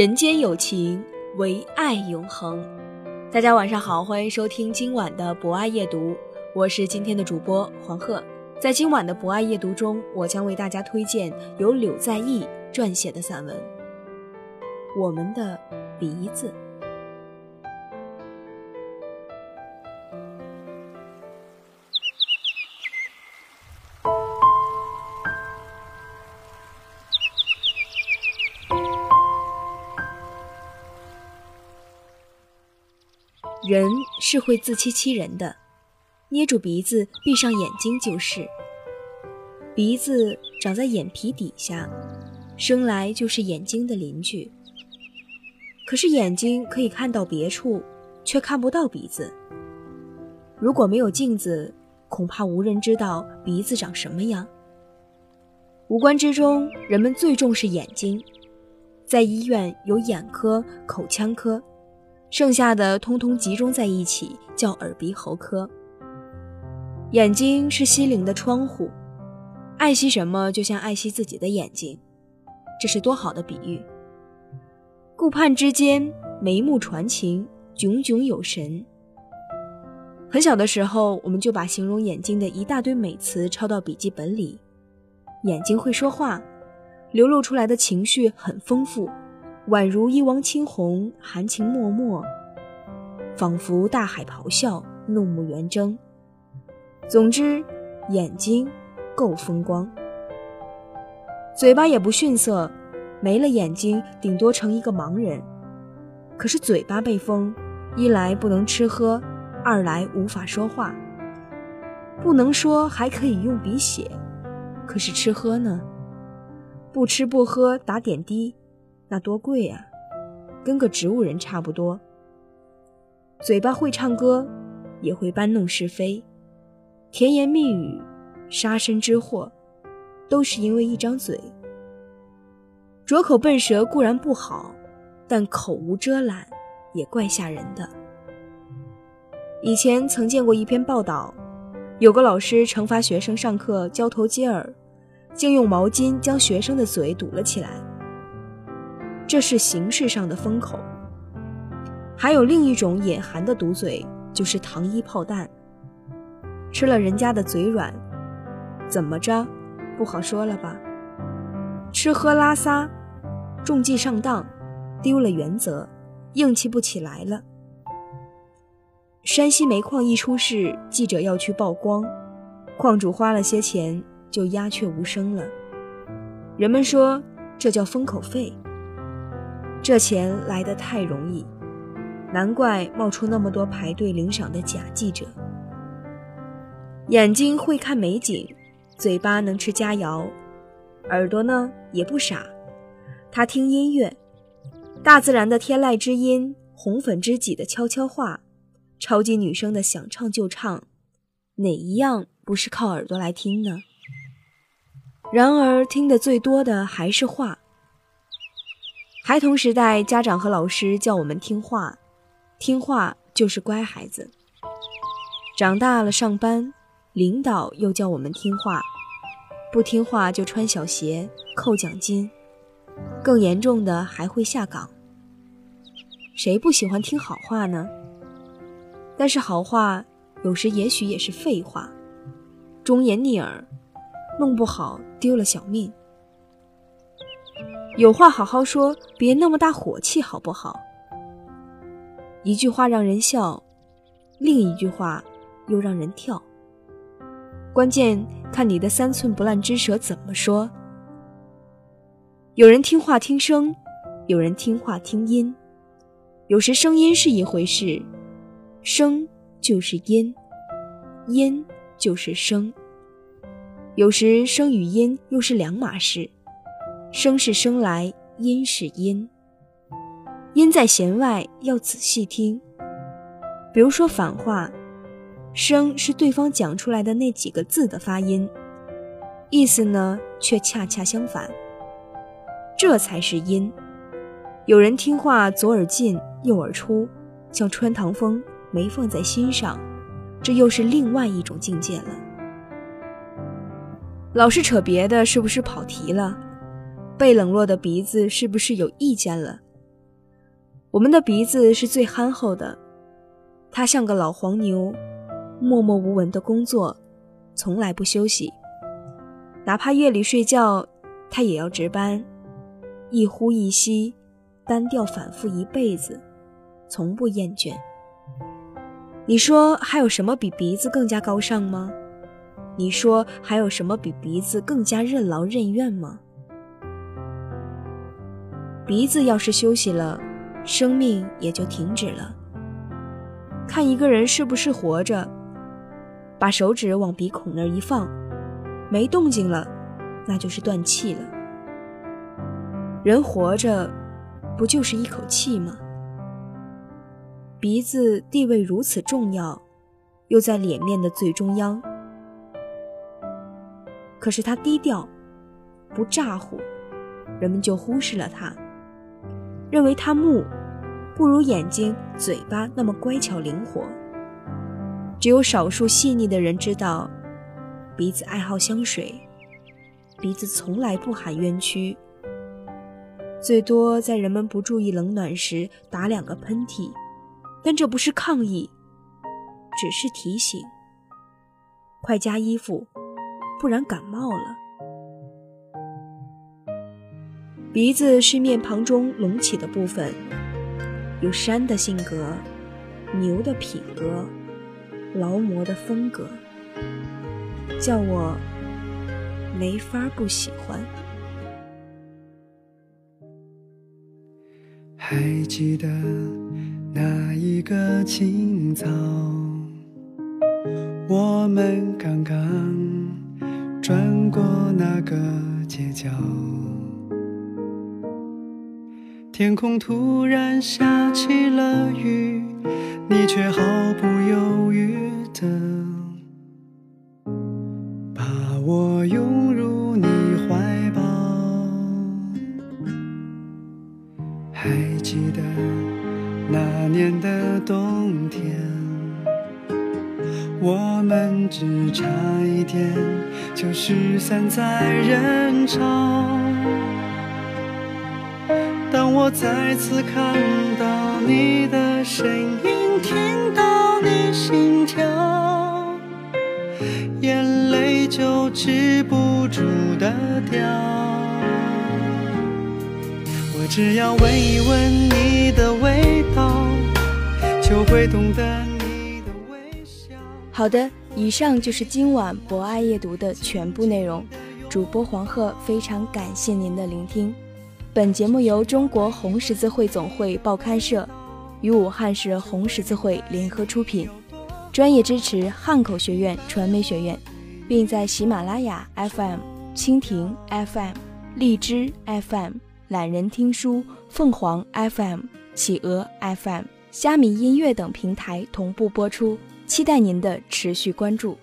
人间有情，唯爱永恒。大家晚上好，欢迎收听今晚的博爱夜读，我是今天的主播黄鹤。在今晚的博爱夜读中，我将为大家推荐由柳在义撰写的散文《我们的鼻子》。人是会自欺欺人的，捏住鼻子，闭上眼睛就是。鼻子长在眼皮底下，生来就是眼睛的邻居。可是眼睛可以看到别处，却看不到鼻子。如果没有镜子，恐怕无人知道鼻子长什么样。五官之中，人们最重视眼睛，在医院有眼科、口腔科。剩下的通通集中在一起，叫耳鼻喉科。眼睛是心灵的窗户，爱惜什么就像爱惜自己的眼睛，这是多好的比喻。顾盼之间，眉目传情，炯炯有神。很小的时候，我们就把形容眼睛的一大堆美词抄到笔记本里。眼睛会说话，流露出来的情绪很丰富。宛如一汪青红，含情脉脉；仿佛大海咆哮，怒目圆睁。总之，眼睛够风光。嘴巴也不逊色，没了眼睛，顶多成一个盲人。可是嘴巴被封，一来不能吃喝，二来无法说话。不能说还可以用笔写，可是吃喝呢？不吃不喝，打点滴。那多贵啊，跟个植物人差不多。嘴巴会唱歌，也会搬弄是非，甜言蜜语、杀身之祸，都是因为一张嘴。拙口笨舌固然不好，但口无遮拦也怪吓人的。以前曾见过一篇报道，有个老师惩罚学生上课交头接耳，竟用毛巾将学生的嘴堵了起来。这是形式上的封口，还有另一种隐含的毒嘴，就是糖衣炮弹。吃了人家的嘴软，怎么着，不好说了吧？吃喝拉撒，中计上当，丢了原则，硬气不起来了。山西煤矿一出事，记者要去曝光，矿主花了些钱，就鸦雀无声了。人们说，这叫封口费。这钱来得太容易，难怪冒出那么多排队领赏的假记者。眼睛会看美景，嘴巴能吃佳肴，耳朵呢也不傻，他听音乐，大自然的天籁之音，红粉知己的悄悄话，超级女生的想唱就唱，哪一样不是靠耳朵来听呢？然而听得最多的还是话。孩童时代，家长和老师叫我们听话，听话就是乖孩子。长大了上班，领导又叫我们听话，不听话就穿小鞋、扣奖金，更严重的还会下岗。谁不喜欢听好话呢？但是好话有时也许也是废话，忠言逆耳，弄不好丢了小命。有话好好说，别那么大火气，好不好？一句话让人笑，另一句话又让人跳。关键看你的三寸不烂之舌怎么说。有人听话听声，有人听话听音。有时声音是一回事，声就是音，音就是声。有时声与音又是两码事，声是生来，音是音。音在弦外，要仔细听。比如说反话，声是对方讲出来的那几个字的发音，意思呢却恰恰相反。这才是音。有人听话左耳进右耳出，像穿堂风，没放在心上，这又是另外一种境界了。老是扯别的，是不是跑题了？被冷落的鼻子是不是有意见了？我们的鼻子是最憨厚的，它像个老黄牛，默默无闻的工作，从来不休息，哪怕夜里睡觉，它也要值班。一呼一吸，单调反复一辈子，从不厌倦。你说还有什么比鼻子更加高尚吗？你说还有什么比鼻子更加任劳任怨吗？鼻子要是休息了，生命也就停止了。看一个人是不是活着，把手指往鼻孔那儿一放，没动静了，那就是断气了。人活着，不就是一口气吗？鼻子地位如此重要，又在脸面的最中央。可是它低调，不咋呼，人们就忽视了它，认为它木，不如眼睛、嘴巴那么乖巧灵活。只有少数细腻的人知道，鼻子爱好香水，鼻子从来不喊冤屈。最多在人们不注意冷暖时打两个喷嚏，但这不是抗议，只是提醒：快加衣服，不然感冒了。鼻子是面庞中隆起的部分，有山的性格，牛的品格，劳模的风格，叫我没法不喜欢。还记得那一个清早，我们刚刚转过那个街角，天空突然下起了雨你却毫不犹豫的把我拥入你怀抱。还记得那年的冬天我们只差一点就失散在人潮。当我再次看到你的身影，听到你心跳，眼泪就止不住的掉。我只要闻一闻你的味道，就会懂得你的微笑。好的。以上就是今晚博爱夜读的全部内容。主播黄鹤非常感谢您的聆听。本节目由中国红十字会总会报刊社与武汉市红十字会联合出品，专业支持汉口学院传媒学院，并在喜马拉雅 FM、蜻蜓 FM、荔枝 FM、懒人听书、凤凰 FM、企鹅 FM、虾米音乐等平台同步播出。期待您的持续关注。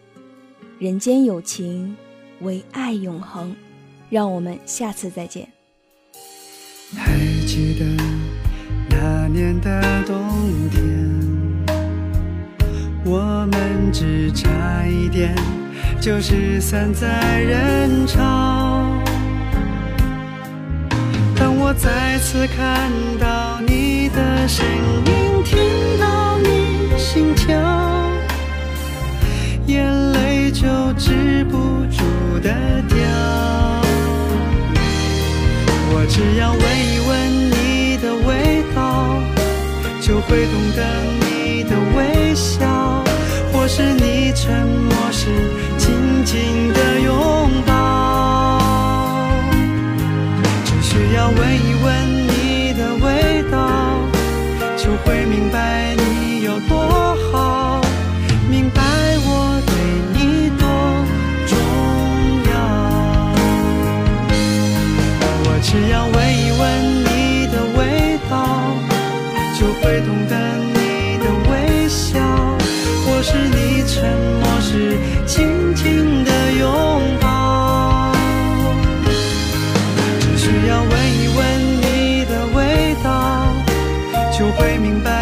人间有情，唯爱永恒。让我们下次再见。年的冬天，我们只差一点就失散在人潮。当我再次看到你的身影，听到你心跳。眼泪就止不住的掉，我只要问一问，就会懂得你的微笑，或是你沉默时紧紧的拥抱，只需。要问一问就会明白